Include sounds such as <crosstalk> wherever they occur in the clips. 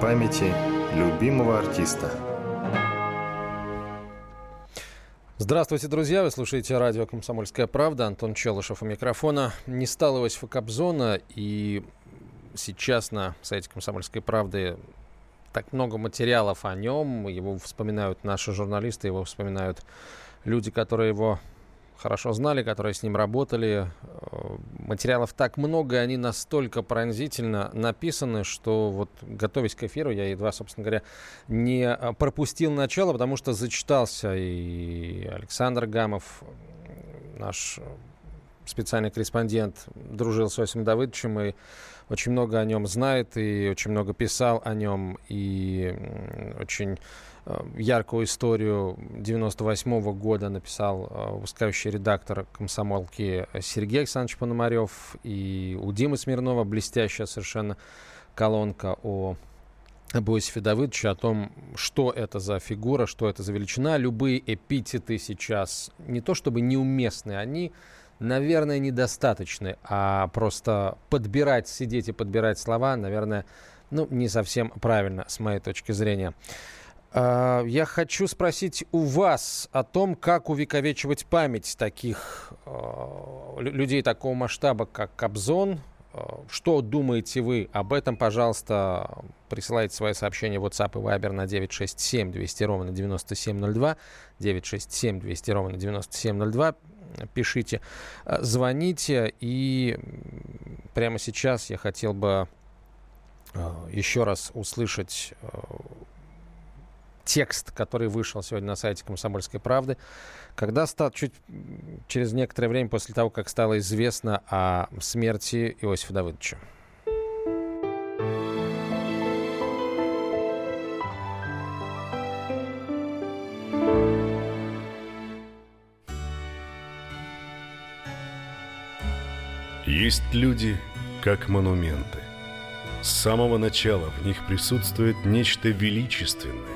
памяти любимого артиста. Здравствуйте, друзья! Вы слушаете радио «Комсомольская правда». Антон Челышев у микрофона. Не стало Иосифа Кобзона, и сейчас на сайте «Комсомольской правды» так много материалов о нем. Его вспоминают наши журналисты, его вспоминают люди, которые его хорошо знали, которые с ним работали. Э, материалов так много, они настолько пронзительно написаны, что вот готовясь к эфиру, я едва, собственно говоря, не э, пропустил начало, потому что зачитался и Александр Гамов, наш специальный корреспондент, дружил с Осим Давыдовичем и очень много о нем знает и очень много писал о нем и очень Э, яркую историю 98 -го года написал э, выпускающий редактор комсомолки Сергей Александрович Пономарев и у Димы Смирнова блестящая совершенно колонка о Иосифе Давыдовиче, о том, что это за фигура, что это за величина. Любые эпитеты сейчас не то чтобы неуместны, они, наверное, недостаточны, а просто подбирать, сидеть и подбирать слова, наверное, ну, не совсем правильно, с моей точки зрения. А, я хочу спросить у вас о том, как увековечивать память таких а, людей такого масштаба, как Кобзон. А, что думаете вы об этом? Пожалуйста, присылайте свои сообщения в WhatsApp и Viber на 967 200 ровно 9702. 967 200 ровно 9702. Пишите, звоните. И прямо сейчас я хотел бы еще раз услышать текст, который вышел сегодня на сайте «Комсомольской правды», когда стал чуть через некоторое время после того, как стало известно о смерти Иосифа Давыдовича. Есть люди, как монументы. С самого начала в них присутствует нечто величественное,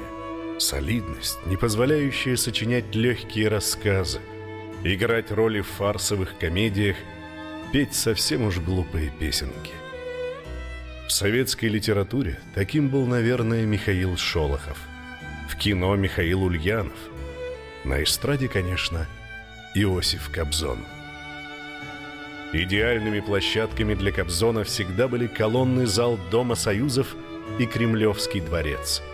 Солидность, не позволяющая сочинять легкие рассказы, играть роли в фарсовых комедиях, петь совсем уж глупые песенки. В советской литературе таким был, наверное, Михаил Шолохов. В кино Михаил Ульянов. На эстраде, конечно, Иосиф Кобзон. Идеальными площадками для Кобзона всегда были колонный зал Дома Союзов и Кремлевский дворец –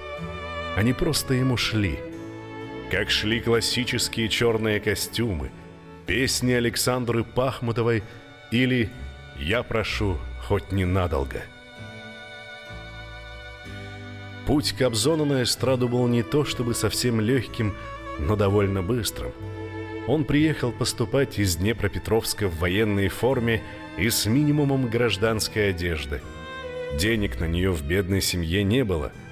они просто ему шли. Как шли классические черные костюмы, песни Александры Пахмутовой или «Я прошу, хоть ненадолго». Путь Кобзона на эстраду был не то чтобы совсем легким, но довольно быстрым. Он приехал поступать из Днепропетровска в военной форме и с минимумом гражданской одежды. Денег на нее в бедной семье не было –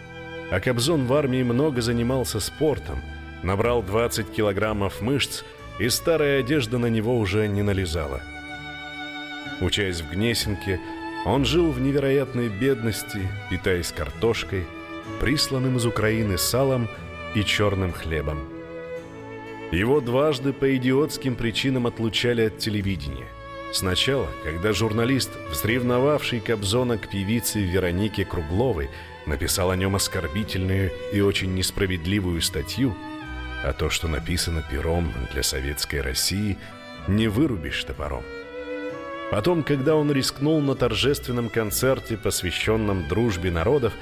а Кобзон в армии много занимался спортом, набрал 20 килограммов мышц, и старая одежда на него уже не налезала. Учась в Гнесинке, он жил в невероятной бедности, питаясь картошкой, присланным из Украины салом и черным хлебом. Его дважды по идиотским причинам отлучали от телевидения. Сначала, когда журналист, взревновавший Кобзона к певице Веронике Кругловой, написал о нем оскорбительную и очень несправедливую статью, а то, что написано пером для советской России, не вырубишь топором. Потом, когда он рискнул на торжественном концерте, посвященном дружбе народов,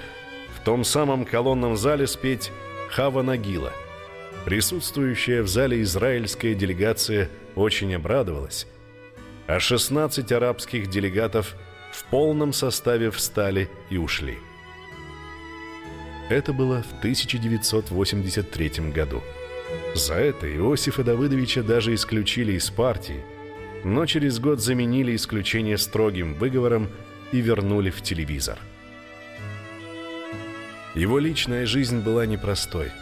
в том самом колонном зале спеть «Хава Нагила», присутствующая в зале израильская делегация очень обрадовалась, а 16 арабских делегатов в полном составе встали и ушли. Это было в 1983 году. За это Иосифа Давыдовича даже исключили из партии, но через год заменили исключение строгим выговором и вернули в телевизор. Его личная жизнь была непростой.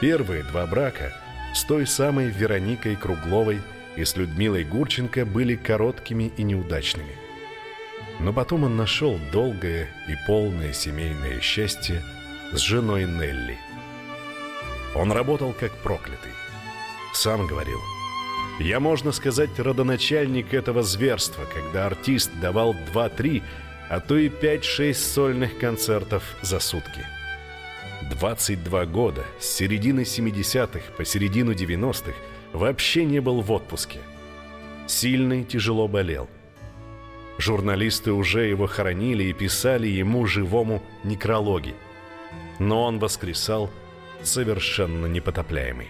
Первые два брака с той самой Вероникой Кругловой и с Людмилой Гурченко были короткими и неудачными. Но потом он нашел долгое и полное семейное счастье – с женой Нелли. Он работал как проклятый. Сам говорил, «Я, можно сказать, родоначальник этого зверства, когда артист давал 2-3, а то и 5-6 сольных концертов за сутки. 22 года, с середины 70-х по середину 90-х, вообще не был в отпуске. Сильно и тяжело болел. Журналисты уже его хоронили и писали ему живому некрологи. Но он воскресал совершенно непотопляемый.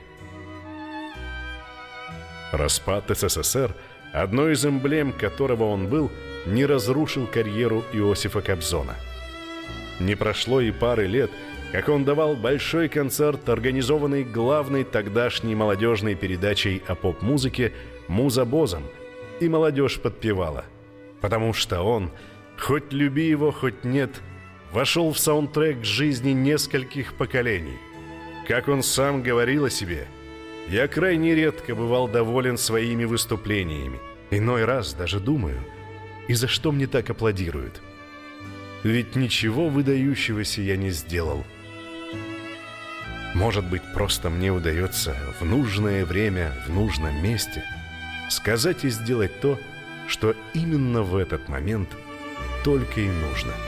Распад СССР, одной из эмблем которого он был, не разрушил карьеру Иосифа Кобзона. Не прошло и пары лет, как он давал большой концерт, организованный главной тогдашней молодежной передачей о поп-музыке «Муза Бозом», и молодежь подпевала. Потому что он, хоть люби его, хоть нет, вошел в саундтрек жизни нескольких поколений. Как он сам говорил о себе – я крайне редко бывал доволен своими выступлениями. Иной раз даже думаю, и за что мне так аплодируют? Ведь ничего выдающегося я не сделал. Может быть, просто мне удается в нужное время, в нужном месте сказать и сделать то, что именно в этот момент только и нужно. —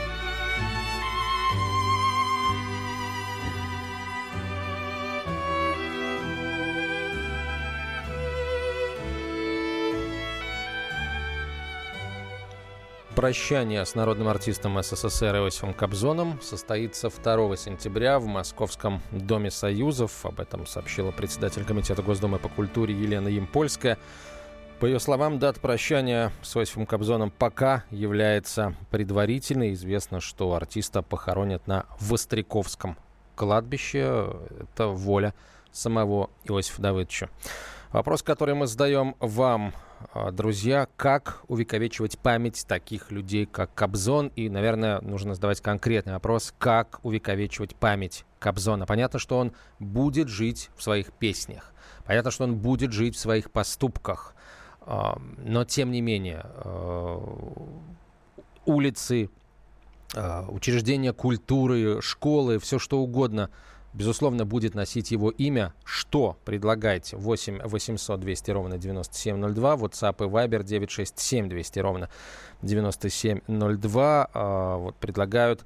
Прощание с народным артистом СССР Иосифом Кобзоном состоится 2 сентября в Московском Доме Союзов. Об этом сообщила председатель Комитета Госдумы по культуре Елена Ямпольская. По ее словам, дата прощания с Иосифом Кобзоном пока является предварительной. Известно, что артиста похоронят на Востряковском кладбище. Это воля самого Иосифа Давыдовича. Вопрос, который мы задаем вам, друзья, как увековечивать память таких людей, как Кобзон? И, наверное, нужно задавать конкретный вопрос, как увековечивать память Кобзона. Понятно, что он будет жить в своих песнях. Понятно, что он будет жить в своих поступках. А, но, тем не менее, а, улицы, учреждения культуры, школы, все что угодно – безусловно, будет носить его имя. Что предлагаете? 8 800 200 ровно 9702, WhatsApp и Viber 967 200 ровно 9702. А, вот предлагают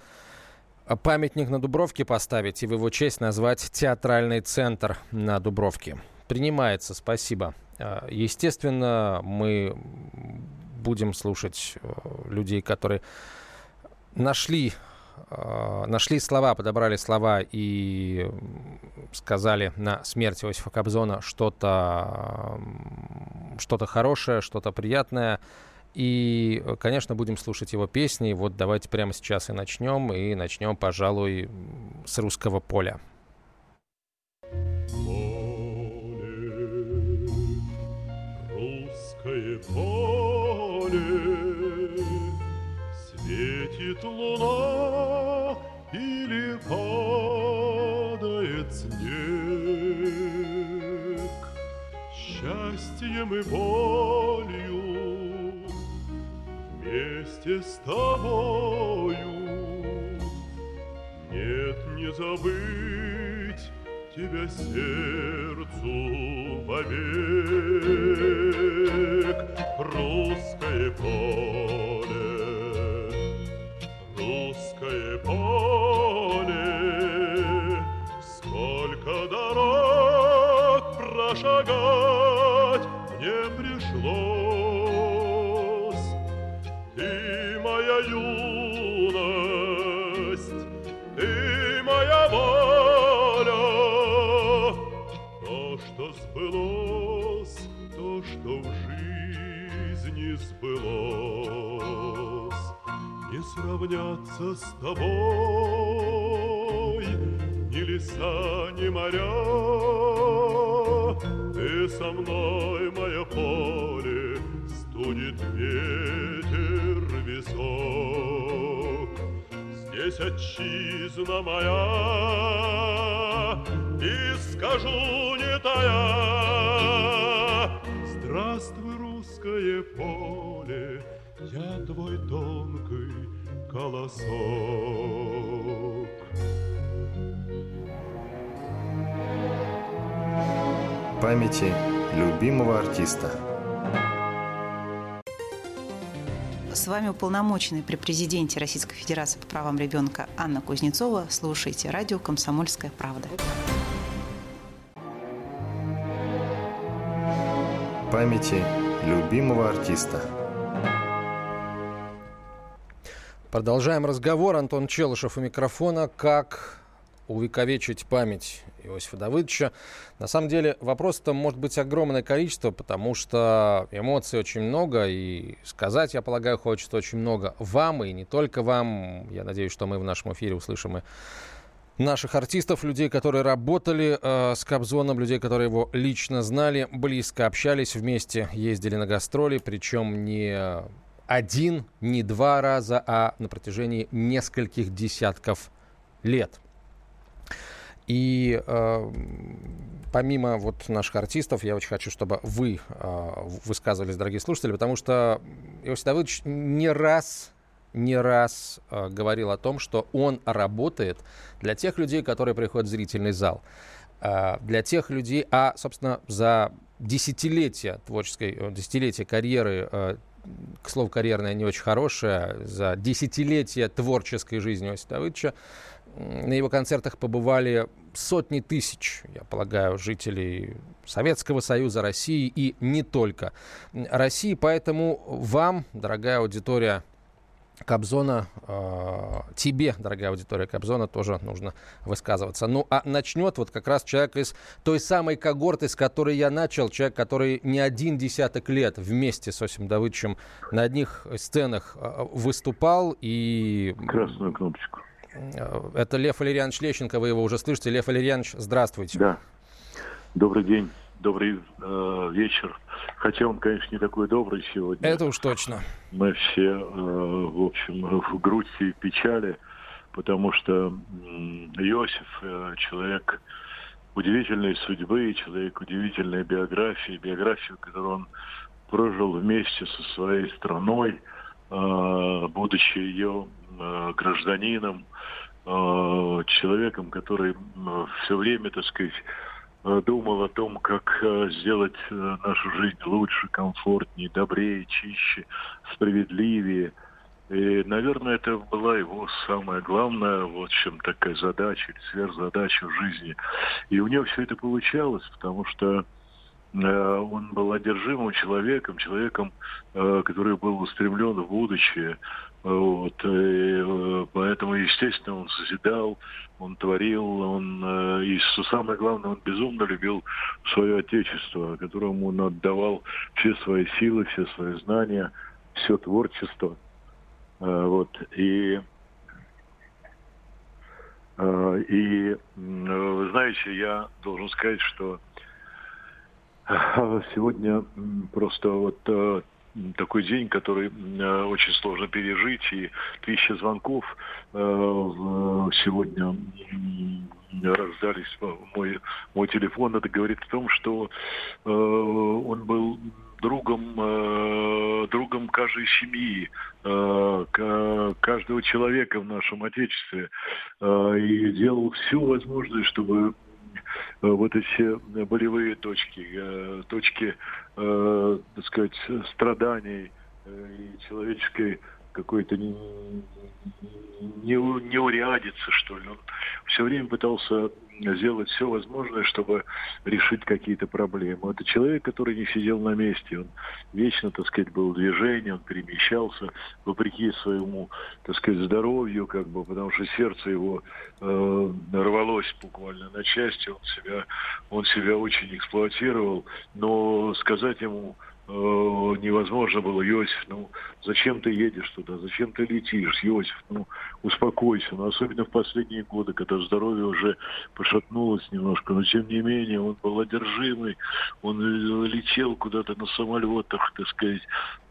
памятник на Дубровке поставить и в его честь назвать театральный центр на Дубровке. Принимается, спасибо. А, естественно, мы будем слушать э, людей, которые нашли нашли слова, подобрали слова и сказали на смерть Иосифа Кобзона что-то что хорошее, что-то приятное. И, конечно, будем слушать его песни. Вот давайте прямо сейчас и начнем. И начнем, пожалуй, с русского поля. русское поле, светит луна или падает снег. Счастьем и болью вместе с тобою. Нет, не забыть тебя сердцу вовек. Русское поле русское поле, сколько дорог прошагать мне пришлось. Сравняться с тобой ни леса, ни моря. Ты со мной, мое поле, студит ветер висок. Здесь отчизна моя, и скажу не тая, Здравствуй, русское поле, я твой тонкий колосок. Памяти любимого артиста. С вами уполномоченный при президенте Российской Федерации по правам ребенка Анна Кузнецова. Слушайте радио «Комсомольская правда». Памяти любимого артиста. Продолжаем разговор. Антон Челышев у микрофона. Как увековечить память Иосифа Давыдовича. На самом деле вопрос-то может быть огромное количество, потому что эмоций очень много, и сказать, я полагаю, хочется очень много вам, и не только вам. Я надеюсь, что мы в нашем эфире услышим и наших артистов, людей, которые работали э, с Кобзоном, людей, которые его лично знали, близко общались вместе, ездили на гастроли, причем не один, не два раза, а на протяжении нескольких десятков лет. И э, помимо вот наших артистов, я очень хочу, чтобы вы э, высказывались, дорогие слушатели, потому что Иосиф Давыдович не раз не раз э, говорил о том, что он работает для тех людей, которые приходят в зрительный зал, э, для тех людей, а, собственно, за десятилетия творческой, э, десятилетия карьеры э, к слову, карьерная не очень хорошая, за десятилетия творческой жизни Иосифа Давыдовича на его концертах побывали сотни тысяч, я полагаю, жителей Советского Союза, России и не только России. Поэтому вам, дорогая аудитория Кобзона, э, тебе, дорогая аудитория Кобзона, тоже нужно высказываться. Ну, а начнет вот как раз человек из той самой когорты, с которой я начал, человек, который не один десяток лет вместе с Осим Давыдовичем на одних сценах э, выступал и... Красную кнопочку. Э, это Лев Валерьянович Лещенко, вы его уже слышите. Лев Валерьянович, здравствуйте. Да. Добрый день, добрый э, вечер. Хотя он, конечно, не такой добрый сегодня. Это уж точно. Мы все, э, в общем, в грусти и печали, потому что Иосиф э, человек удивительной судьбы, человек удивительной биографии, биографию, которую он прожил вместе со своей страной, э, будучи ее гражданином, человеком, который все время, так сказать, думал о том, как сделать нашу жизнь лучше, комфортнее, добрее, чище, справедливее. И, наверное, это была его самая главная, вот чем такая задача сверхзадача в жизни. И у него все это получалось, потому что он был одержимым человеком, человеком, который был устремлен в будущее, вот, и, э, поэтому, естественно, он созидал, он творил, он, э, и самое главное, он безумно любил свое отечество, которому он отдавал все свои силы, все свои знания, все творчество. Э, вот, и и, вы знаете, я должен сказать, что сегодня просто вот такой день, который э, очень сложно пережить, и тысячи звонков э, сегодня раздались мой, мой телефон. Это говорит о том, что э, он был другом, другом каждой семьи, каждого человека в нашем Отечестве. И делал все возможное, чтобы Э, вот эти болевые точки, э, точки, э, так сказать, страданий и человеческой какой-то не, не, что ли. Он все время пытался сделать все возможное, чтобы решить какие-то проблемы. Это человек, который не сидел на месте. Он вечно, так сказать, был в движении, он перемещался вопреки своему, так сказать, здоровью, как бы, потому что сердце его э, рвалось буквально на части. Он себя, он себя очень эксплуатировал. Но сказать ему невозможно было, Иосиф, ну, зачем ты едешь туда, зачем ты летишь, Иосиф, ну, успокойся, ну, особенно в последние годы, когда здоровье уже пошатнулось немножко, но тем не менее он был одержимый, он летел куда-то на самолетах, так сказать,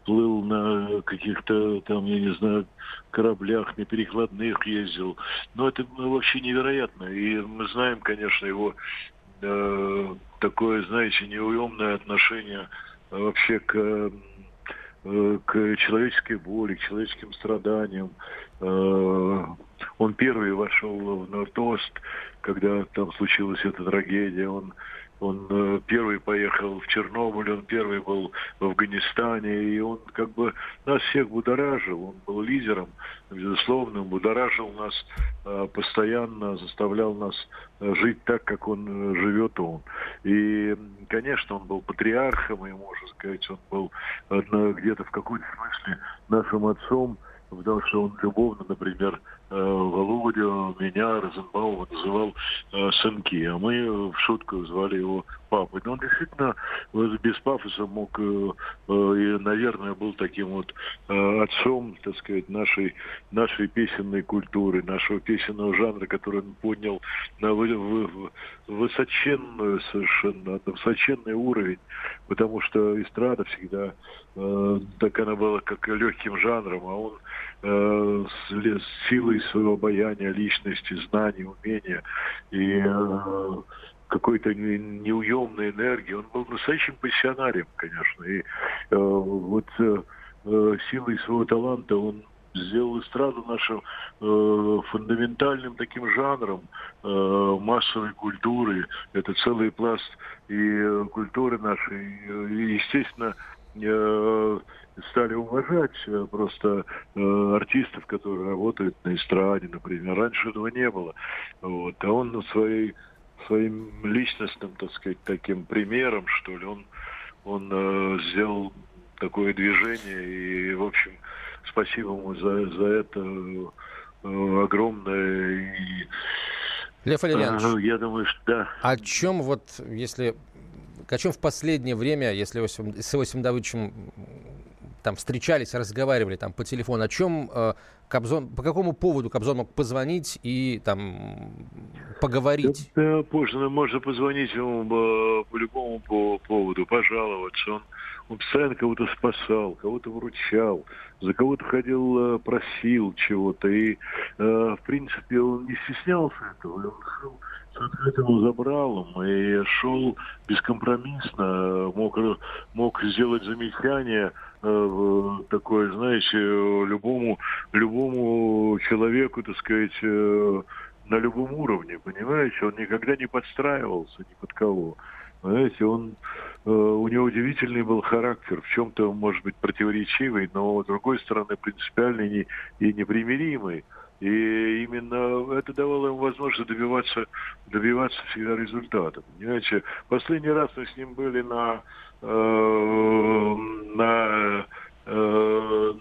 плыл на каких-то там, я не знаю, кораблях, на перекладных ездил. Но это вообще невероятно. И мы знаем, конечно, его э, такое, знаете, неуемное отношение вообще к э, к человеческой боли, к человеческим страданиям. Э, он первый вошел в Норд-Ост, когда там случилась эта трагедия. Он он э, первый поехал в Чернобыль, он первый был в Афганистане, и он как бы нас всех будоражил, он был лидером, безусловно, будоражил нас э, постоянно, заставлял нас жить так, как он живет он. И, конечно, он был патриархом, и, можно сказать, он был где-то в какой-то смысле нашим отцом, потому что он любовно, например, Э, Володю, меня, Розенбаума называл э, сынки, а мы в шутку звали его папой. Но он действительно без пафоса мог, э, э, и, наверное, был таким вот э, отцом, так сказать, нашей, нашей песенной культуры, нашего песенного жанра, который он поднял на вы, вы, высоченную совершенно, высоченный уровень, потому что эстрада всегда э, так она была как легким жанром, а он э, с, с силой своего обаяния, личности, знаний, умения и э, какой-то неуемной энергии. Он был настоящим пассионарием, конечно. И э, вот э, э, силой своего таланта он сделал эстраду нашим э, фундаментальным таким жанром э, массовой культуры. Это целый пласт и э, культуры нашей. И, естественно, э, стали уважать э, просто э, артистов, которые работают на эстраде, например. Раньше этого не было. Вот. А он своей, своим личностным, так сказать, таким примером, что ли, он, он э, сделал такое движение. И, в общем, спасибо ему за, за это э, огромное. И, Лев Валерьянович, я думаю, что да. О чем вот, если о чем в последнее время, если с Иосифом Давыдовичем там встречались, разговаривали там по телефону, о чем э, Кобзон, по какому поводу Кобзон мог позвонить и там поговорить? Да, можно, можно позвонить ему э, по любому по поводу, пожаловаться. Он, он постоянно кого-то спасал, кого-то выручал, за кого-то ходил, э, просил чего-то. И, э, в принципе, он не стеснялся этого. Он шел с открытым забралом и шел бескомпромиссно, мог, мог сделать замечание такое, знаете, любому, любому человеку, так сказать, э, на любом уровне, понимаете? Он никогда не подстраивался ни под кого. Знаете, он, э, у него удивительный был характер, в чем-то, может быть, противоречивый, но, с другой стороны, принципиальный и непримиримый. И именно это давало ему возможность добиваться, добиваться всегда результата. Понимаете, последний раз мы с ним были на Э, на э,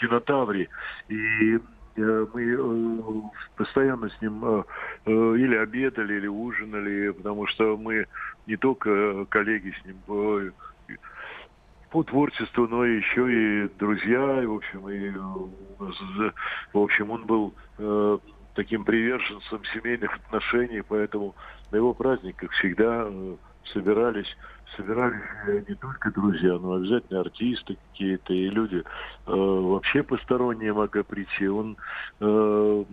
кинотавре. И э, мы постоянно с ним или обедали, или ужинали, потому что мы не только коллеги с ним по творчеству, но еще и друзья, и, в общем, и, в общем, он был э, таким приверженцем семейных отношений, поэтому на его праздниках всегда э, собирались собирались не только друзья, но обязательно артисты какие-то и люди э, вообще посторонние могли прийти. Он э,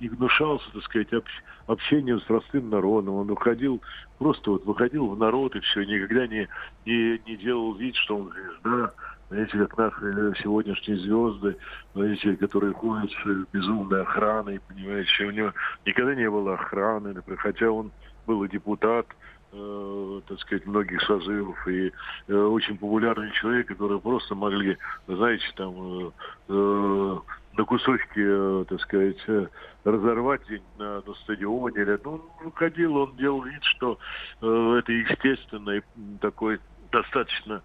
не гнушался, так сказать, общ, общением с простым народом. Он уходил, просто вот выходил в народ и все, никогда не, не, не делал вид, что он звезда. Знаете, как наши сегодняшние звезды, знаете, которые ходят с безумной охраной, понимаете, у него никогда не было охраны, хотя он был и депутат, э, так сказать, многих созывов и э, очень популярный человек, который просто могли, знаете, там э, на кусочки, так сказать, разорвать на, на стадионе. Ну, ходил, он делал вид, что это естественный такой достаточно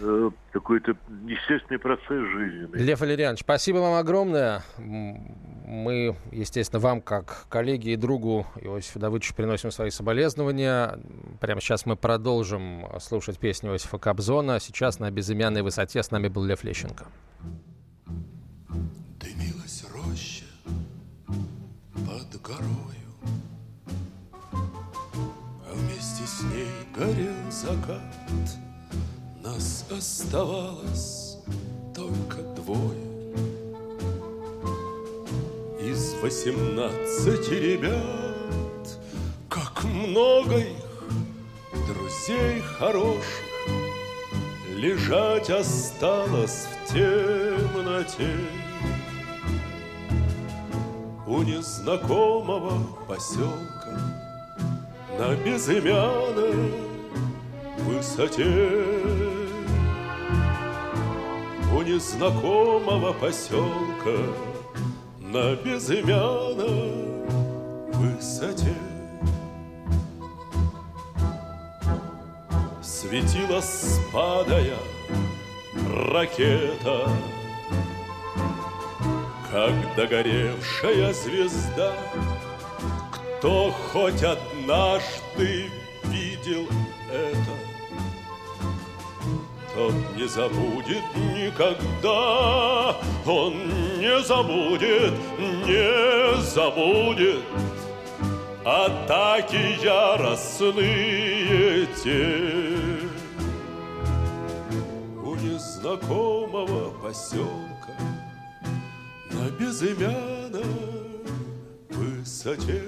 э, какой-то естественный процесс жизни. Лев Валерьянович, спасибо вам огромное. Мы, естественно, вам, как коллеге и другу Иосифа Давыдовича, приносим свои соболезнования. Прямо сейчас мы продолжим слушать песню Иосифа Кобзона. Сейчас на безымянной высоте с нами был Лев Лещенко. Дымилась роща под горою, а вместе с ней горел закат — оставалось только двое. Из восемнадцати ребят Как много их, друзей хороших Лежать осталось в темноте. У незнакомого поселка на безымянной высоте незнакомого поселка на безымянной высоте. Светила спадая ракета Как догоревшая звезда. Кто хоть однажды не забудет никогда. Он не забудет, не забудет. Атаки яростные те. У незнакомого поселка На безымянной высоте.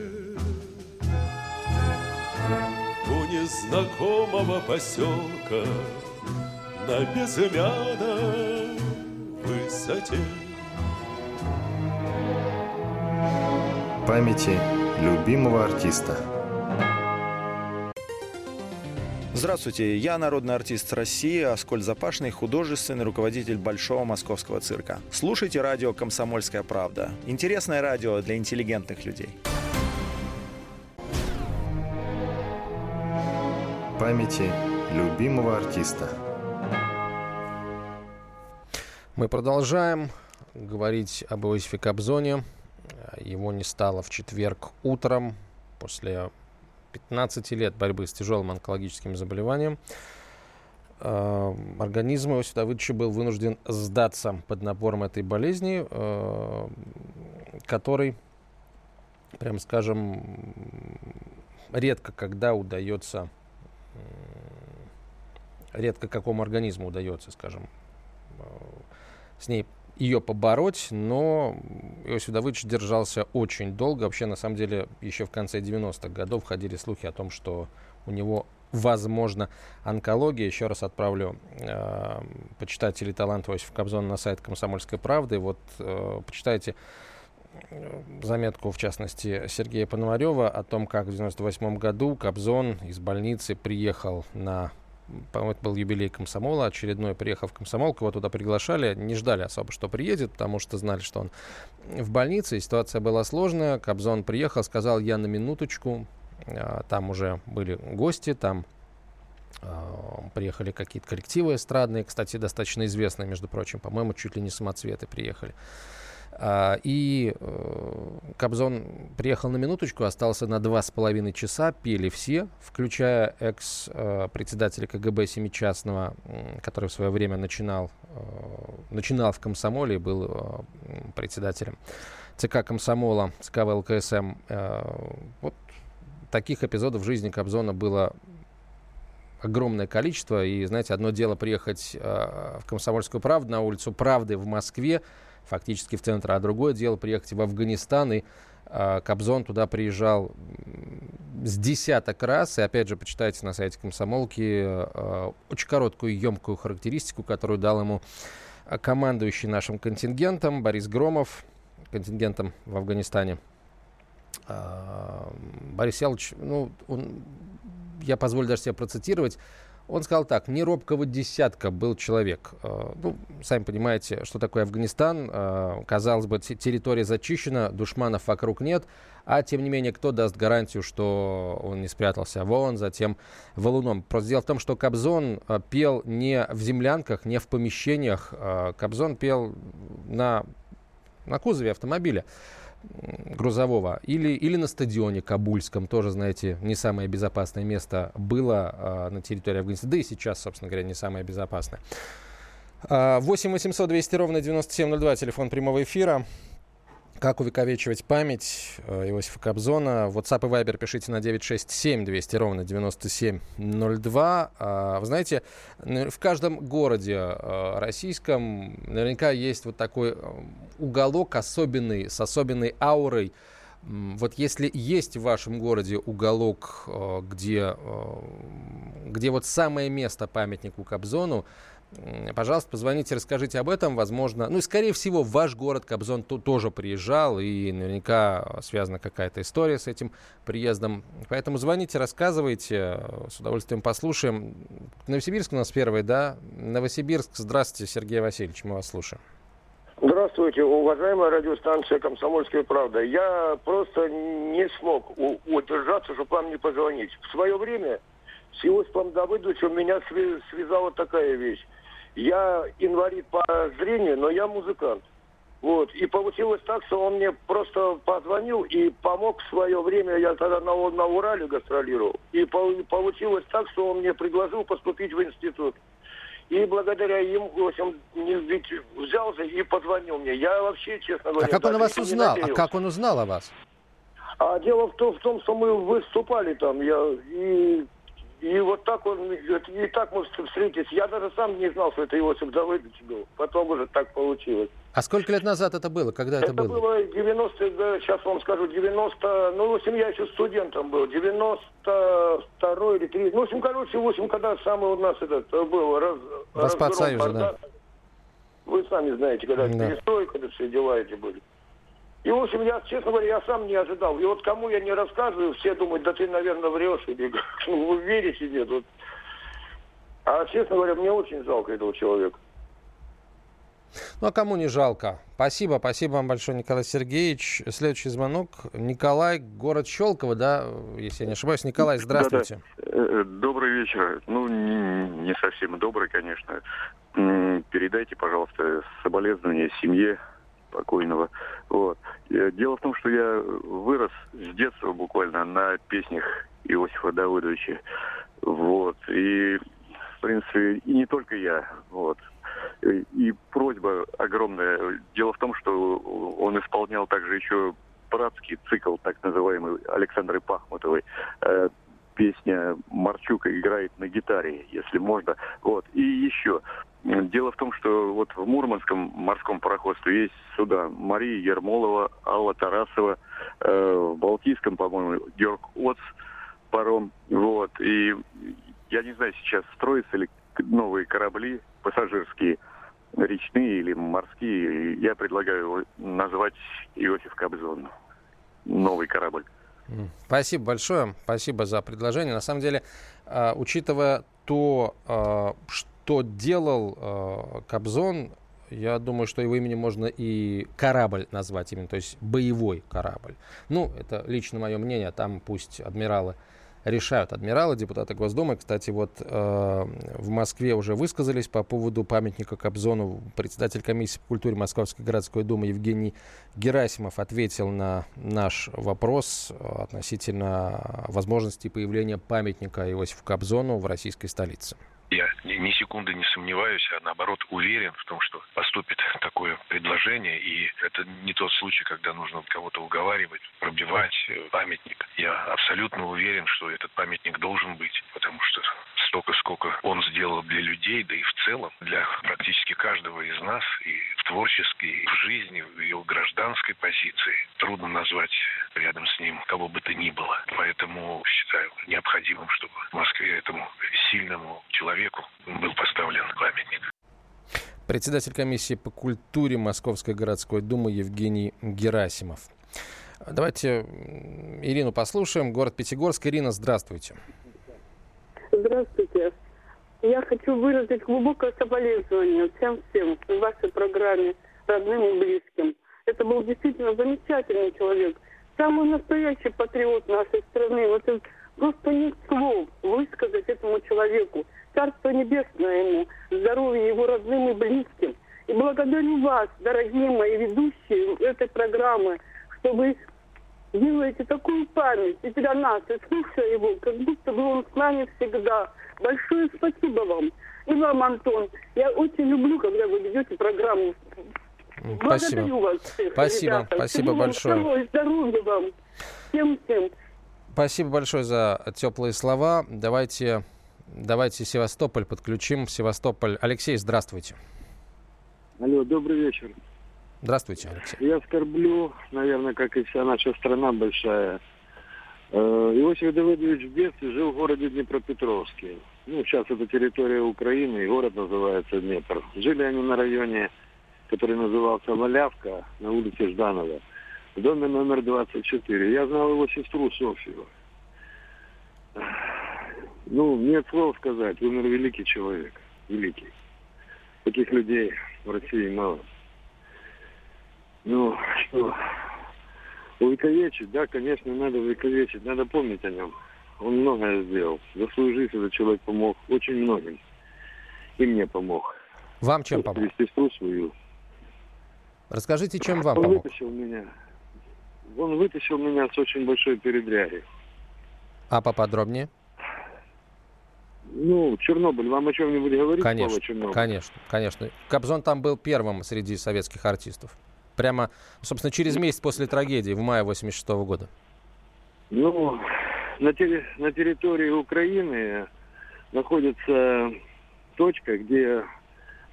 У незнакомого поселка На безымянной высоте Памяти любимого артиста. Здравствуйте, я народный артист России Аскольд Запашный, художественный руководитель Большого Московского цирка. Слушайте радио «Комсомольская правда». Интересное радио для интеллигентных людей. Памяти любимого артиста. Мы продолжаем говорить об Иосифе Кобзоне. Его не стало в четверг утром после 15 лет борьбы с тяжелым онкологическим заболеванием. Э, организм Иосифа Давыдовича был вынужден сдаться под напором этой болезни, э, который, прям скажем, редко когда удается, редко какому организму удается, скажем, э, с ней ее побороть, но Иосиф Давыдович держался очень долго. Вообще, на самом деле, еще в конце 90-х годов ходили слухи о том, что у него возможно онкология. Еще раз отправлю э, почитателей таланта Иосифа Кобзона на сайт «Комсомольской правды». Вот э, почитайте э, заметку, в частности, Сергея Пономарева о том, как в 98 году Кобзон из больницы приехал на по-моему, это был юбилей комсомола, очередной приехал в комсомол, кого туда приглашали, не ждали особо, что приедет, потому что знали, что он в больнице, и ситуация была сложная. Кобзон приехал, сказал, я на минуточку, а, там уже были гости, там а, приехали какие-то коллективы эстрадные, кстати, достаточно известные, между прочим, по-моему, чуть ли не самоцветы приехали. А, и э, Кобзон приехал на минуточку, остался на два с половиной часа, пели все, включая экс-председателя КГБ Семичастного, который в свое время начинал, э, начинал в комсомоле и был э, председателем ЦК комсомола, ЦК ВЛКСМ. Вот таких эпизодов в жизни Кобзона было огромное количество. И, знаете, одно дело приехать в «Комсомольскую правду» на улицу Правды в Москве, фактически в центр. А другое дело приехать в Афганистан, и э, Кобзон туда приезжал с десяток раз. И опять же, почитайте на сайте комсомолки э, очень короткую, емкую характеристику, которую дал ему командующий нашим контингентом Борис Громов, контингентом в Афганистане. Э, Борис Ялович, ну, он, я позволю даже себе процитировать, он сказал так, не робкого десятка был человек. Э, ну, сами понимаете, что такое Афганистан. Э, казалось бы, территория зачищена, душманов вокруг нет. А тем не менее, кто даст гарантию, что он не спрятался вон, затем валуном? Просто дело в том, что Кобзон э, пел не в землянках, не в помещениях. Кобзон пел на, на кузове автомобиля грузового, или, или на стадионе Кабульском, тоже, знаете, не самое безопасное место было э, на территории Афганистана, да и сейчас, собственно говоря, не самое безопасное. 8 800 200 ровно 9702, телефон прямого эфира. Как увековечивать память э, Иосифа Кобзона? WhatsApp и Viber пишите на 967 200 ровно 9702. А, вы знаете, в каждом городе э, российском наверняка есть вот такой э, уголок особенный, с особенной аурой. Вот если есть в вашем городе уголок, где, где вот самое место памятнику Кобзону, Пожалуйста, позвоните, расскажите об этом. Возможно, ну и скорее всего, в ваш город Кобзон тоже приезжал, и наверняка связана какая-то история с этим приездом. Поэтому звоните, рассказывайте, с удовольствием послушаем. Новосибирск у нас первый, да? Новосибирск, здравствуйте, Сергей Васильевич, мы вас слушаем. Здравствуйте, уважаемая радиостанция «Комсомольская правда». Я просто не смог удержаться, чтобы вам не позвонить. В свое время с Иосифом Давыдовичем меня связала такая вещь. Я инвалид по зрению, но я музыкант. Вот. И получилось так, что он мне просто позвонил и помог в свое время. Я тогда на, на Урале гастролировал. И получилось так, что он мне предложил поступить в институт. И благодаря ему, в общем, ведь взялся и позвонил мне. Я вообще, честно говоря... А как он о вас узнал? А как он узнал о вас? А дело в том, в том, что мы выступали там. Я, и и вот так он, и так мы встретились. Я даже сам не знал, что это Иосиф Давыдович был. Потом уже так получилось. А сколько лет назад это было? Когда это, это было? Это было 90, да, сейчас вам скажу, 90, ну, в общем, я еще студентом был, 92 или 3, ну, в общем, короче, в общем, когда самый у нас этот был раз, Распад Союза, да. Вы сами знаете, когда да. перестройка, когда все дела эти были. И, в общем, я, честно говоря, я сам не ожидал. И вот кому я не рассказываю, все думают, да ты, наверное, врешь, или <laughs> ну, вы верите нет. Вот. А, честно говоря, мне очень жалко этого человека. Ну, а кому не жалко? Спасибо, спасибо вам большое, Николай Сергеевич. Следующий звонок. Николай, город Щелково, да, если я не ошибаюсь. Николай, здравствуйте. Э, добрый вечер. Ну, не, не совсем добрый, конечно. Передайте, пожалуйста, соболезнования семье покойного. Вот. Э, дело в том, что я вырос с детства буквально на песнях Иосифа Давыдовича. Вот. И, в принципе, и не только я. Вот. И просьба огромная. Дело в том, что он исполнял также еще братский цикл, так называемый, Александры Пахмутовой. Э, песня Марчука играет на гитаре, если можно. Вот. И еще. Дело в том, что вот в Мурманском морском пароходстве есть суда Мария Ермолова, Алла Тарасова, э, в Балтийском, по-моему, Георг Оц паром. Вот. И я не знаю, сейчас строятся ли новые корабли пассажирские, речные или морские. Я предлагаю назвать Иосиф Кобзон. Новый корабль. Спасибо большое. Спасибо за предложение. На самом деле, э, учитывая то, э, что что делал э, Кобзон, я думаю, что его именем можно и корабль назвать именно, то есть боевой корабль. Ну, это лично мое мнение, там пусть адмиралы решают. Адмиралы, депутаты Госдумы, кстати, вот э, в Москве уже высказались по поводу памятника Кобзону. Председатель комиссии по культуре Московской городской думы Евгений Герасимов ответил на наш вопрос относительно возможности появления памятника Иосифу Кобзону в российской столице. Ни секунды не сомневаюсь, а наоборот уверен в том, что поступит такое предложение. И это не тот случай, когда нужно кого-то уговаривать, пробивать э, памятник. Я абсолютно уверен, что этот памятник должен быть, потому что столько, сколько он сделал для людей, да и в целом для практически каждого из нас, и в творческой, и в жизни, в его гражданской позиции. Трудно назвать рядом с ним кого бы то ни было. Поэтому считаю необходимым, чтобы в Москве этому сильному человеку был поставлен памятник. Председатель комиссии по культуре Московской городской думы Евгений Герасимов. Давайте Ирину послушаем. Город Пятигорск. Ирина, здравствуйте. Здравствуйте. Я хочу выразить глубокое соболезнование всем-всем в вашей программе родным и близким. Это был действительно замечательный человек, самый настоящий патриот нашей страны. Вот просто нет слов высказать этому человеку. Царство небесное ему, здоровье его родным и близким. И благодарю вас, дорогие мои ведущие этой программы, что вы делаете такую память и для нас, и слушая его, как будто бы он с нами всегда. Большое спасибо вам. И вам, Антон. Я очень люблю, когда вы ведете программу. Спасибо. Благодарю вас всех, Спасибо, ребята. спасибо Всего большое. Здоровья вам. Всем, всем. Спасибо большое за теплые слова. Давайте, давайте Севастополь подключим. Севастополь. Алексей, здравствуйте. Алло, добрый вечер. Здравствуйте, Алексей. Я скорблю, наверное, как и вся наша страна большая. Э, Иосиф Давыдович в детстве жил в городе Днепропетровске. ну, сейчас это территория Украины, и город называется Днепр. Жили они на районе, который назывался Малявка, на улице Жданова, в доме номер 24. Я знал его сестру Софию. Ну, нет слов сказать, умер великий человек, великий. Таких людей в России мало. Ну, что, увековечить, да, конечно, надо увековечить, надо помнить о нем. Он многое сделал. За свою жизнь этот человек помог очень многим. И мне помог. Вам чем помог? Сестру свою. Расскажите, чем вам он помог? вытащил меня. Он вытащил меня с очень большой передряги. А поподробнее? Ну, Чернобыль, вам о чем-нибудь говорит Конечно, Чернобыль? конечно, конечно. Кобзон там был первым среди советских артистов. Прямо, собственно, через месяц после трагедии, в мае 86 года. Ну, на, терри- на территории Украины находится точка, где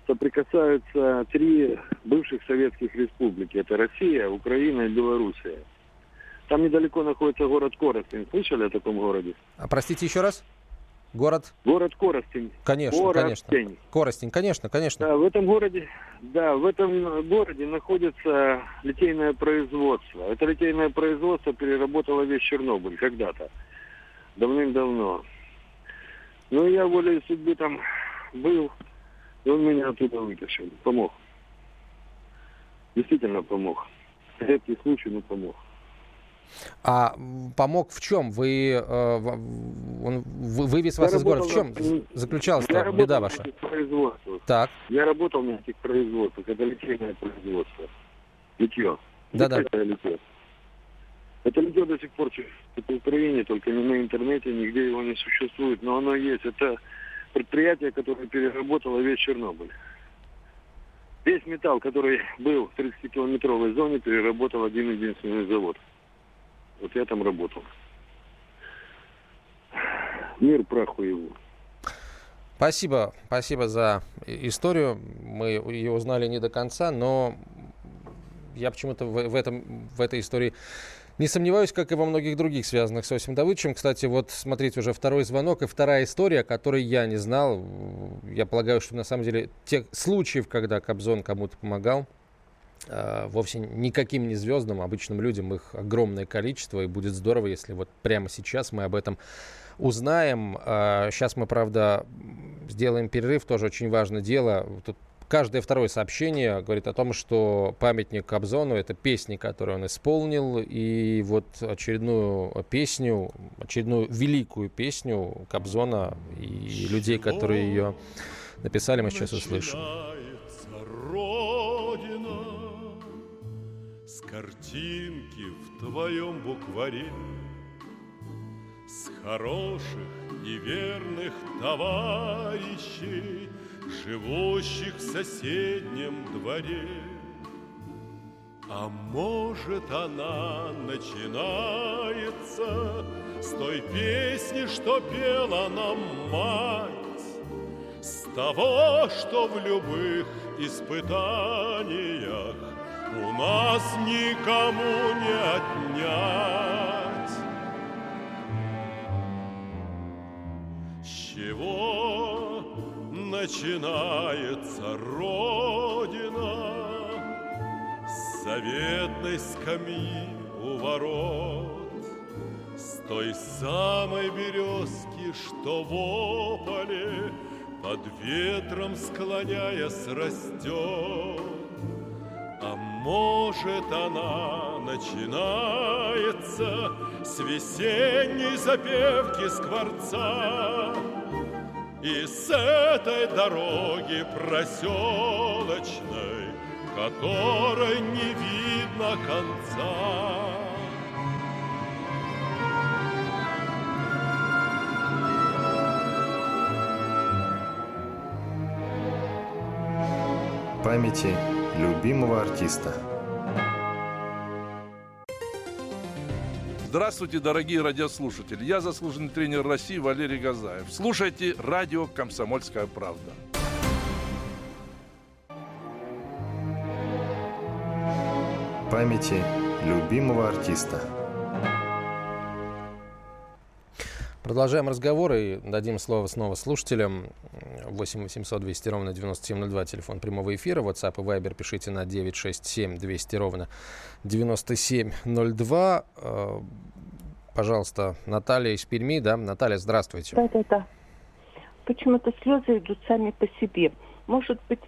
соприкасаются три бывших советских республики. Это Россия, Украина и Белоруссия. Там недалеко находится город Коростень. Слышали о таком городе? А простите еще раз? Город? Город Коростень. Конечно, Коростень. конечно. Коростень, конечно, конечно. Да, в этом городе, да, в этом городе находится литейное производство. Это литейное производство переработало весь Чернобыль когда-то, давным-давно. Ну, я волей судьбы там был, и он меня оттуда вытащил, помог. Действительно помог. Редкий случай, но помог. А помог в чем? Вы, э, он вы- вывез вас Я из города. В чем на- заключалась Я беда ваша? Так, Я работал на этих производствах. Это литейное производство. Литье. Да-да. Это литье. Это литье до сих пор в Украине, только не на интернете, нигде его не существует. Но оно есть. Это предприятие, которое переработало весь Чернобыль. Весь металл, который был в 30-километровой зоне, переработал один единственный завод. Вот я там работал. Мир праху его. Спасибо, спасибо за историю. Мы ее узнали не до конца, но я почему-то в, в этом, в этой истории не сомневаюсь, как и во многих других, связанных с Осим Давыдовичем. Кстати, вот смотрите, уже второй звонок и вторая история, о которой я не знал. Я полагаю, что на самом деле тех случаев, когда Кобзон кому-то помогал, э, вовсе никаким не звездам, обычным людям их огромное количество, и будет здорово, если вот прямо сейчас мы об этом узнаем. А, Сейчас мы, правда, сделаем перерыв, тоже очень важное дело. Тут каждое второе сообщение говорит о том, что памятник Кобзону – это песни, которые он исполнил, и вот очередную песню, очередную великую песню Кобзона и людей, которые ее написали, мы сейчас услышим. Родина с картинки в твоем букваре, с хороших и верных товарищей, живущих в соседнем дворе. А может она начинается с той песни, что пела нам мать, с того, что в любых испытаниях у нас никому не отнять. С чего начинается Родина? С заветной скамьи у ворот, с той самой березки, что в ополе под ветром склоняясь растет. А может она начинается с весенней запевки скворца И с этой дороги проселочной, которой не видно конца. Памяти любимого артиста. Здравствуйте, дорогие радиослушатели. Я заслуженный тренер России Валерий Газаев. Слушайте радио «Комсомольская правда». Памяти любимого артиста. Продолжаем разговор и дадим слово снова слушателям. 8 800 200 ровно 9702, телефон прямого эфира. WhatsApp и Viber пишите на 967 200 ровно 9702. Э, пожалуйста, Наталья из Перми, да? Наталья, здравствуйте. Да-да-да. Почему-то слезы идут сами по себе. Может быть,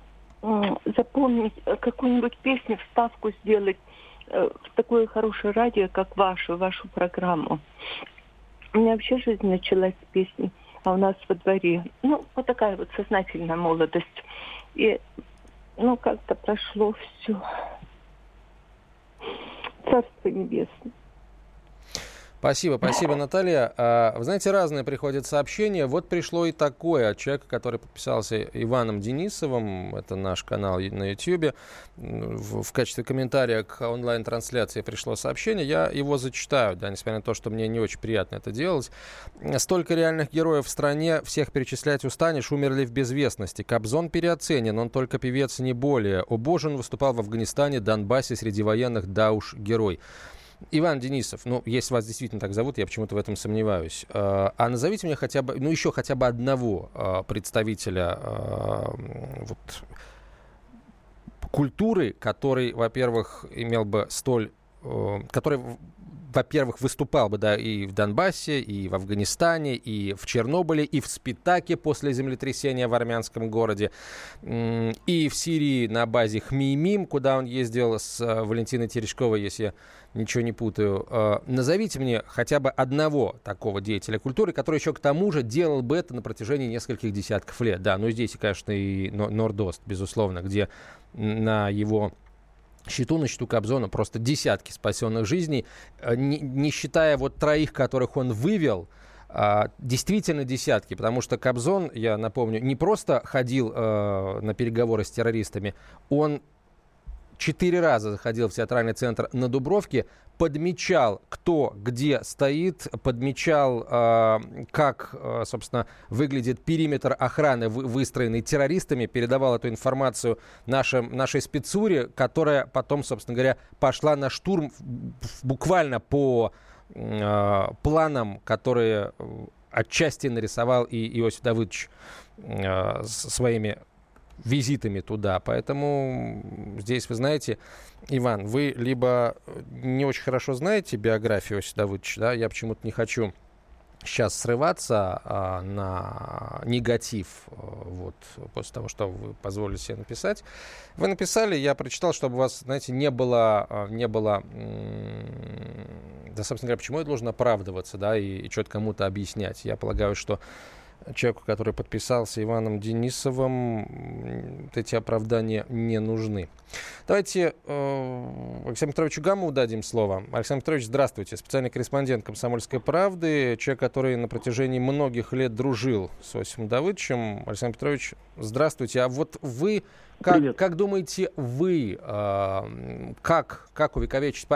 запомнить э, какую-нибудь песню, вставку сделать э, в такое хорошее радио, как вашу, вашу программу. У меня вообще жизнь началась с песни, а у нас во дворе. Ну, вот такая вот сознательная молодость. И, ну, как-то прошло все. Царство небесное. Спасибо, спасибо, Наталья. А, вы знаете, разные приходят сообщения. Вот пришло и такое от человека, который подписался Иваном Денисовым. Это наш канал на YouTube. В, в качестве комментария к онлайн-трансляции пришло сообщение. Я его зачитаю, да, несмотря на то, что мне не очень приятно это делать. Столько реальных героев в стране, всех перечислять устанешь, умерли в безвестности. Кобзон переоценен, он только певец, не более. Обожин выступал в Афганистане, Донбассе среди военных, да уж, герой. Иван Денисов, ну, если вас действительно так зовут, я почему-то в этом сомневаюсь. А, а назовите мне хотя бы, ну, еще хотя бы одного а, представителя а, вот, культуры, который, во-первых, имел бы столь который во-первых, выступал бы да, и в Донбассе, и в Афганистане, и в Чернобыле, и в Спитаке после землетрясения в армянском городе, и в Сирии на базе Хмеймим, куда он ездил с э, Валентиной Терешковой, если я ничего не путаю. Э, назовите мне хотя бы одного такого деятеля культуры, который еще к тому же делал бы это на протяжении нескольких десятков лет. Да, ну здесь, конечно, и Нордост, безусловно, где на его счету на счету Кобзона просто десятки спасенных жизней, э, не, не считая вот троих, которых он вывел, а, действительно десятки, потому что Кобзон, я напомню, не просто ходил э, на переговоры с террористами, он четыре раза заходил в театральный центр на Дубровке, подмечал, кто где стоит, подмечал, э, как, э, собственно, выглядит периметр охраны, вы, выстроенный террористами, передавал эту информацию нашим, нашей спецуре, которая потом, собственно говоря, пошла на штурм буквально по э, планам, которые отчасти нарисовал и Иосиф Давыдович э, своими визитами туда. Поэтому здесь, вы знаете, Иван, вы либо не очень хорошо знаете биографию Иосифа Давыдовича, да, я почему-то не хочу сейчас срываться а, на негатив э, вот после того, что вы позволили себе написать. Вы написали, я прочитал, чтобы у вас, знаете, не было, а, не было, да, собственно говоря, почему я должен оправдываться, да, и, и что-то кому-то объяснять. Я полагаю, что человеку, который подписался Иваном Денисовым, эти оправдания не нужны. Давайте э, Александру Петровичу Гамову дадим слово. Александр Петрович, здравствуйте. Специальный корреспондент «Комсомольской правды», человек, который на протяжении многих лет дружил с Осипом Давыдовичем. Александр Петрович, здравствуйте. А вот вы как, как думаете вы, э, как, как увековечить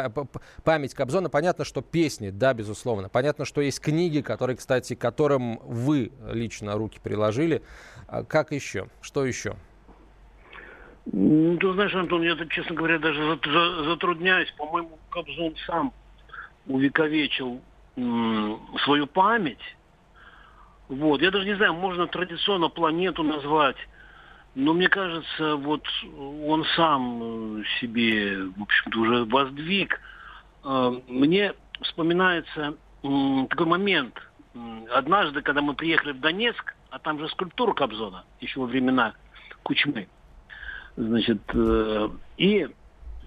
память Кобзона? Понятно, что песни, да, безусловно. Понятно, что есть книги, которые, кстати, которым вы лично руки приложили. А как еще? Что еще? Ну, ты знаешь, Антон, я, честно говоря, даже затрудняюсь. По-моему, Кобзон сам увековечил свою память. Вот. Я даже не знаю, можно традиционно планету назвать но мне кажется, вот он сам э, себе, в общем-то, уже воздвиг. Э, мне вспоминается такой момент. Однажды, когда мы приехали в Донецк, а там же скульптура Кобзона, еще во времена Кучмы. Значит, э, и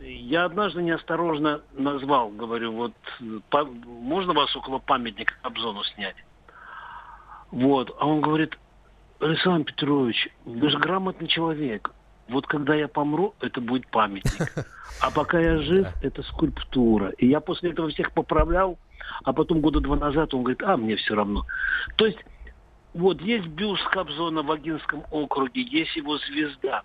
я однажды неосторожно назвал, говорю, вот можно вас около памятника Кобзону снять? Вот. А он говорит, Александр Петрович, вы же грамотный человек. Вот когда я помру, это будет памятник. <laughs> А пока я жив, это скульптура. И я после этого всех поправлял, а потом года два назад он говорит, а мне все равно. То есть вот есть бюст Кобзона в Агинском округе, есть его звезда.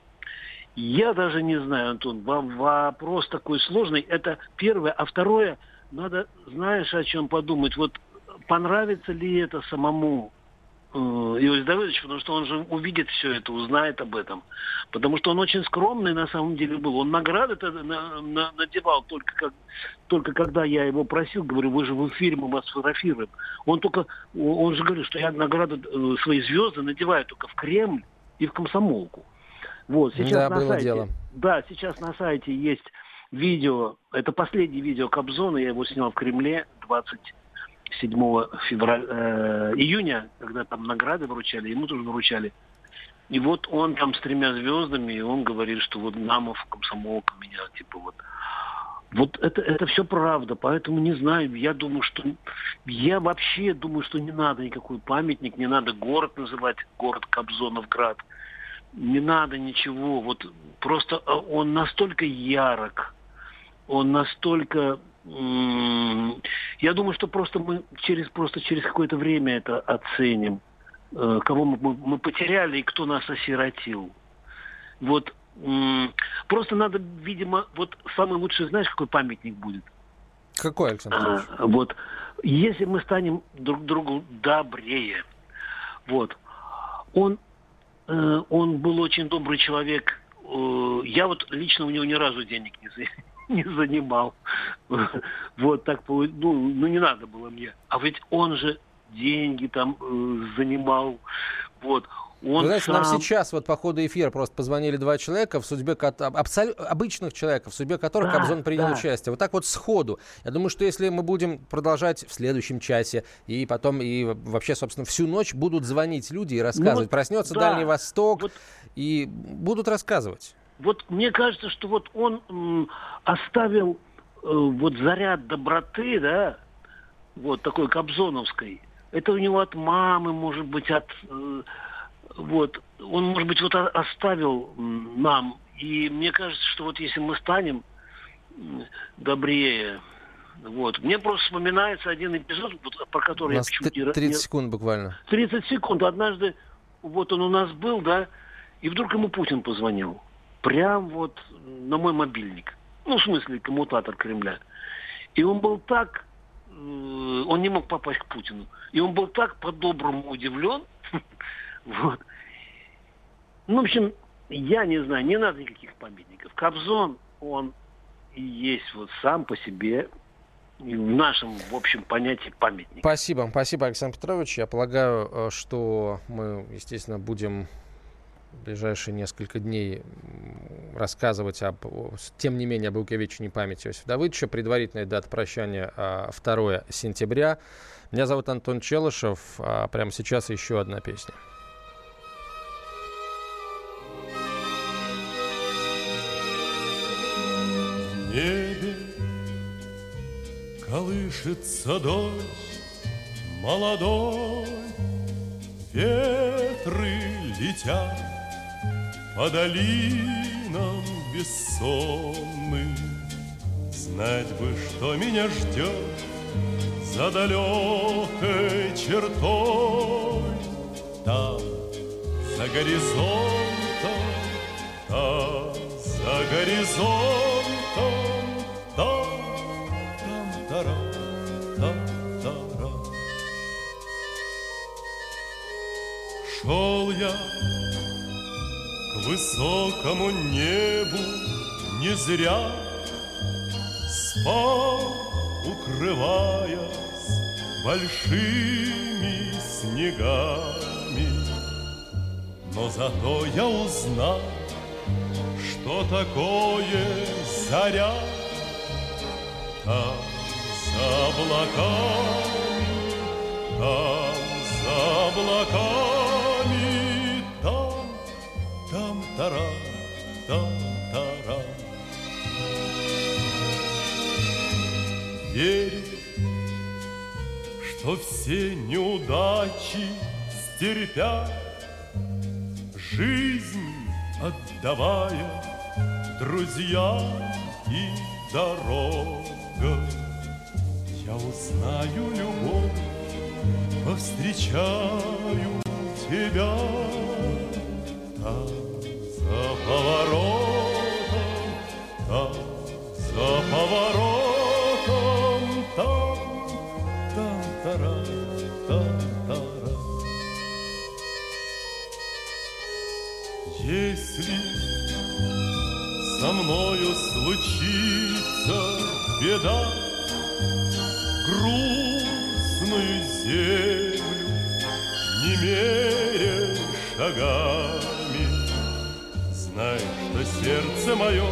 Я даже не знаю, Антон, вопрос такой сложный. Это первое. А второе, надо, знаешь, о чем подумать. Вот понравится ли это самому Иосиф Давыдович, потому что он же увидит все это, узнает об этом. Потому что он очень скромный на самом деле был. Он награды на, на, надевал только, как, только когда я его просил, говорю, вы же в эфире, мы вас фотографируем. Он только, он же говорит, что я награды, э, свои звезды надеваю только в Кремль и в комсомолку. Вот, сейчас да, на сайте, дело. Да, сейчас на сайте есть видео, это последнее видео Кобзона, я его снял в Кремле 27 февраля, э, июня, когда там награды вручали, ему тоже вручали. И вот он там с тремя звездами, и он говорит, что вот Намов, комсомолка меня, типа вот. Вот это, это все правда, поэтому не знаю, я думаю, что... Я вообще думаю, что не надо никакой памятник, не надо город называть, город Кобзоновград. Не надо ничего, вот просто э, он настолько ярок, он настолько я думаю, что просто мы через просто через какое-то время это оценим, э, кого мы, мы потеряли и кто нас осиротил. Вот просто надо, видимо, вот самый лучший, знаешь, какой памятник будет? Какой, Александр а, Вот, если мы станем друг другу добрее, вот, он, э, он был очень добрый человек. Э, я вот лично у него ни разу денег не, не занимал. <laughs> Вот так, ну, ну не надо было мне. А ведь он же деньги там э, занимал. Вот. Он Вы знаете, сам... нам сейчас вот по ходу эфира просто позвонили два человека, в судьбе абсол... обычных человеков, в судьбе которых да, Кобзон принял да. участие. Вот так вот сходу. Я думаю, что если мы будем продолжать в следующем часе, и потом, и вообще, собственно, всю ночь будут звонить люди и рассказывать. Ну, Проснется да. Дальний Восток, вот... и будут рассказывать вот мне кажется, что вот он оставил э, вот заряд доброты, да, вот такой Кобзоновской. Это у него от мамы, может быть, от э, вот он, может быть, вот оставил нам. И мне кажется, что вот если мы станем добрее, вот. Мне просто вспоминается один эпизод, про который у нас я почему-то... 30 секунд буквально. 30 секунд. Однажды, вот он у нас был, да, и вдруг ему Путин позвонил прям вот на мой мобильник. Ну, в смысле, коммутатор Кремля. И он был так, э, он не мог попасть к Путину. И он был так по-доброму удивлен. <laughs> вот. Ну, в общем, я не знаю, не надо никаких памятников. Кобзон, он и есть вот сам по себе в нашем, в общем, понятии памятник. Спасибо, спасибо, Александр Петрович. Я полагаю, э, что мы, естественно, будем ближайшие несколько дней рассказывать об, тем не менее, об увековечении памяти Иосифа Давыдовича. Предварительная дата прощания 2 сентября. Меня зовут Антон Челышев. А прямо сейчас еще одна песня. В небе колышется дождь молодой, Ветры летят по долинам бессонным. Знать бы, что меня ждет за далекой чертой. Там, за горизонтом, там, за горизонтом, высокому небу не зря Спал, укрываясь большими снегами. Но зато я узнал, что такое заря. Там за облаками, там за облаками что все неудачи стерпят, Жизнь отдавая друзьям и дорога. Я узнаю любовь, повстречаю тебя. Там поворотом, мною случится беда, Грустную землю не меря шагами. Знай, что сердце мое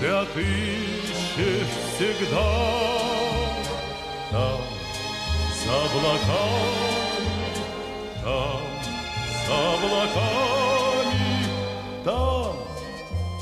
ты отыщешь всегда Там, за облаками, там, за облаками, там.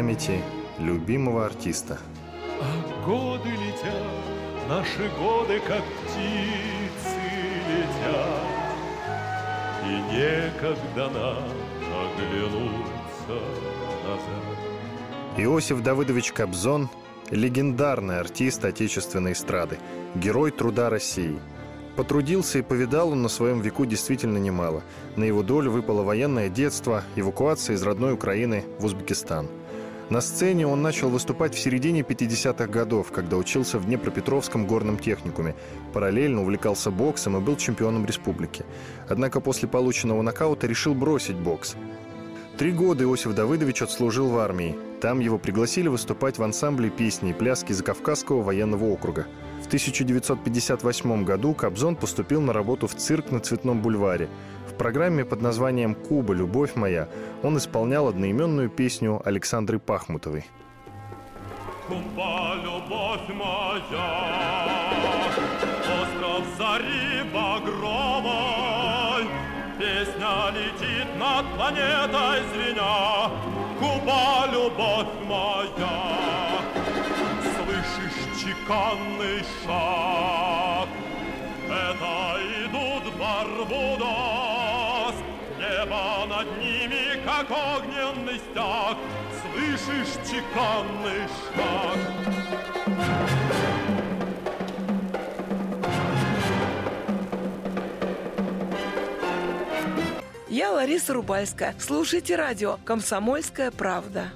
Памяти любимого артиста. А годы летят, наши годы, как птицы летят, И некогда нам оглянуться назад. Иосиф Давыдович Кобзон – легендарный артист отечественной эстрады, герой труда России – Потрудился и повидал он на своем веку действительно немало. На его долю выпало военное детство, эвакуация из родной Украины в Узбекистан. На сцене он начал выступать в середине 50-х годов, когда учился в Днепропетровском горном техникуме. Параллельно увлекался боксом и был чемпионом республики. Однако после полученного нокаута решил бросить бокс. Три года Иосиф Давыдович отслужил в армии. Там его пригласили выступать в ансамбле песни и пляски Закавказского военного округа. В 1958 году Кобзон поступил на работу в цирк на Цветном бульваре. Программе под названием «Куба. Любовь моя» он исполнял одноименную песню Александры Пахмутовой. Куба, любовь моя, остров зари багровой, Песня летит над планетой звеня, Куба, любовь моя, слышишь чеканный шаг? Это идут Барбудос, небо над ними, как огненный стяг, Слышишь чеканный шаг? Я Лариса Рубальская. Слушайте радио «Комсомольская правда».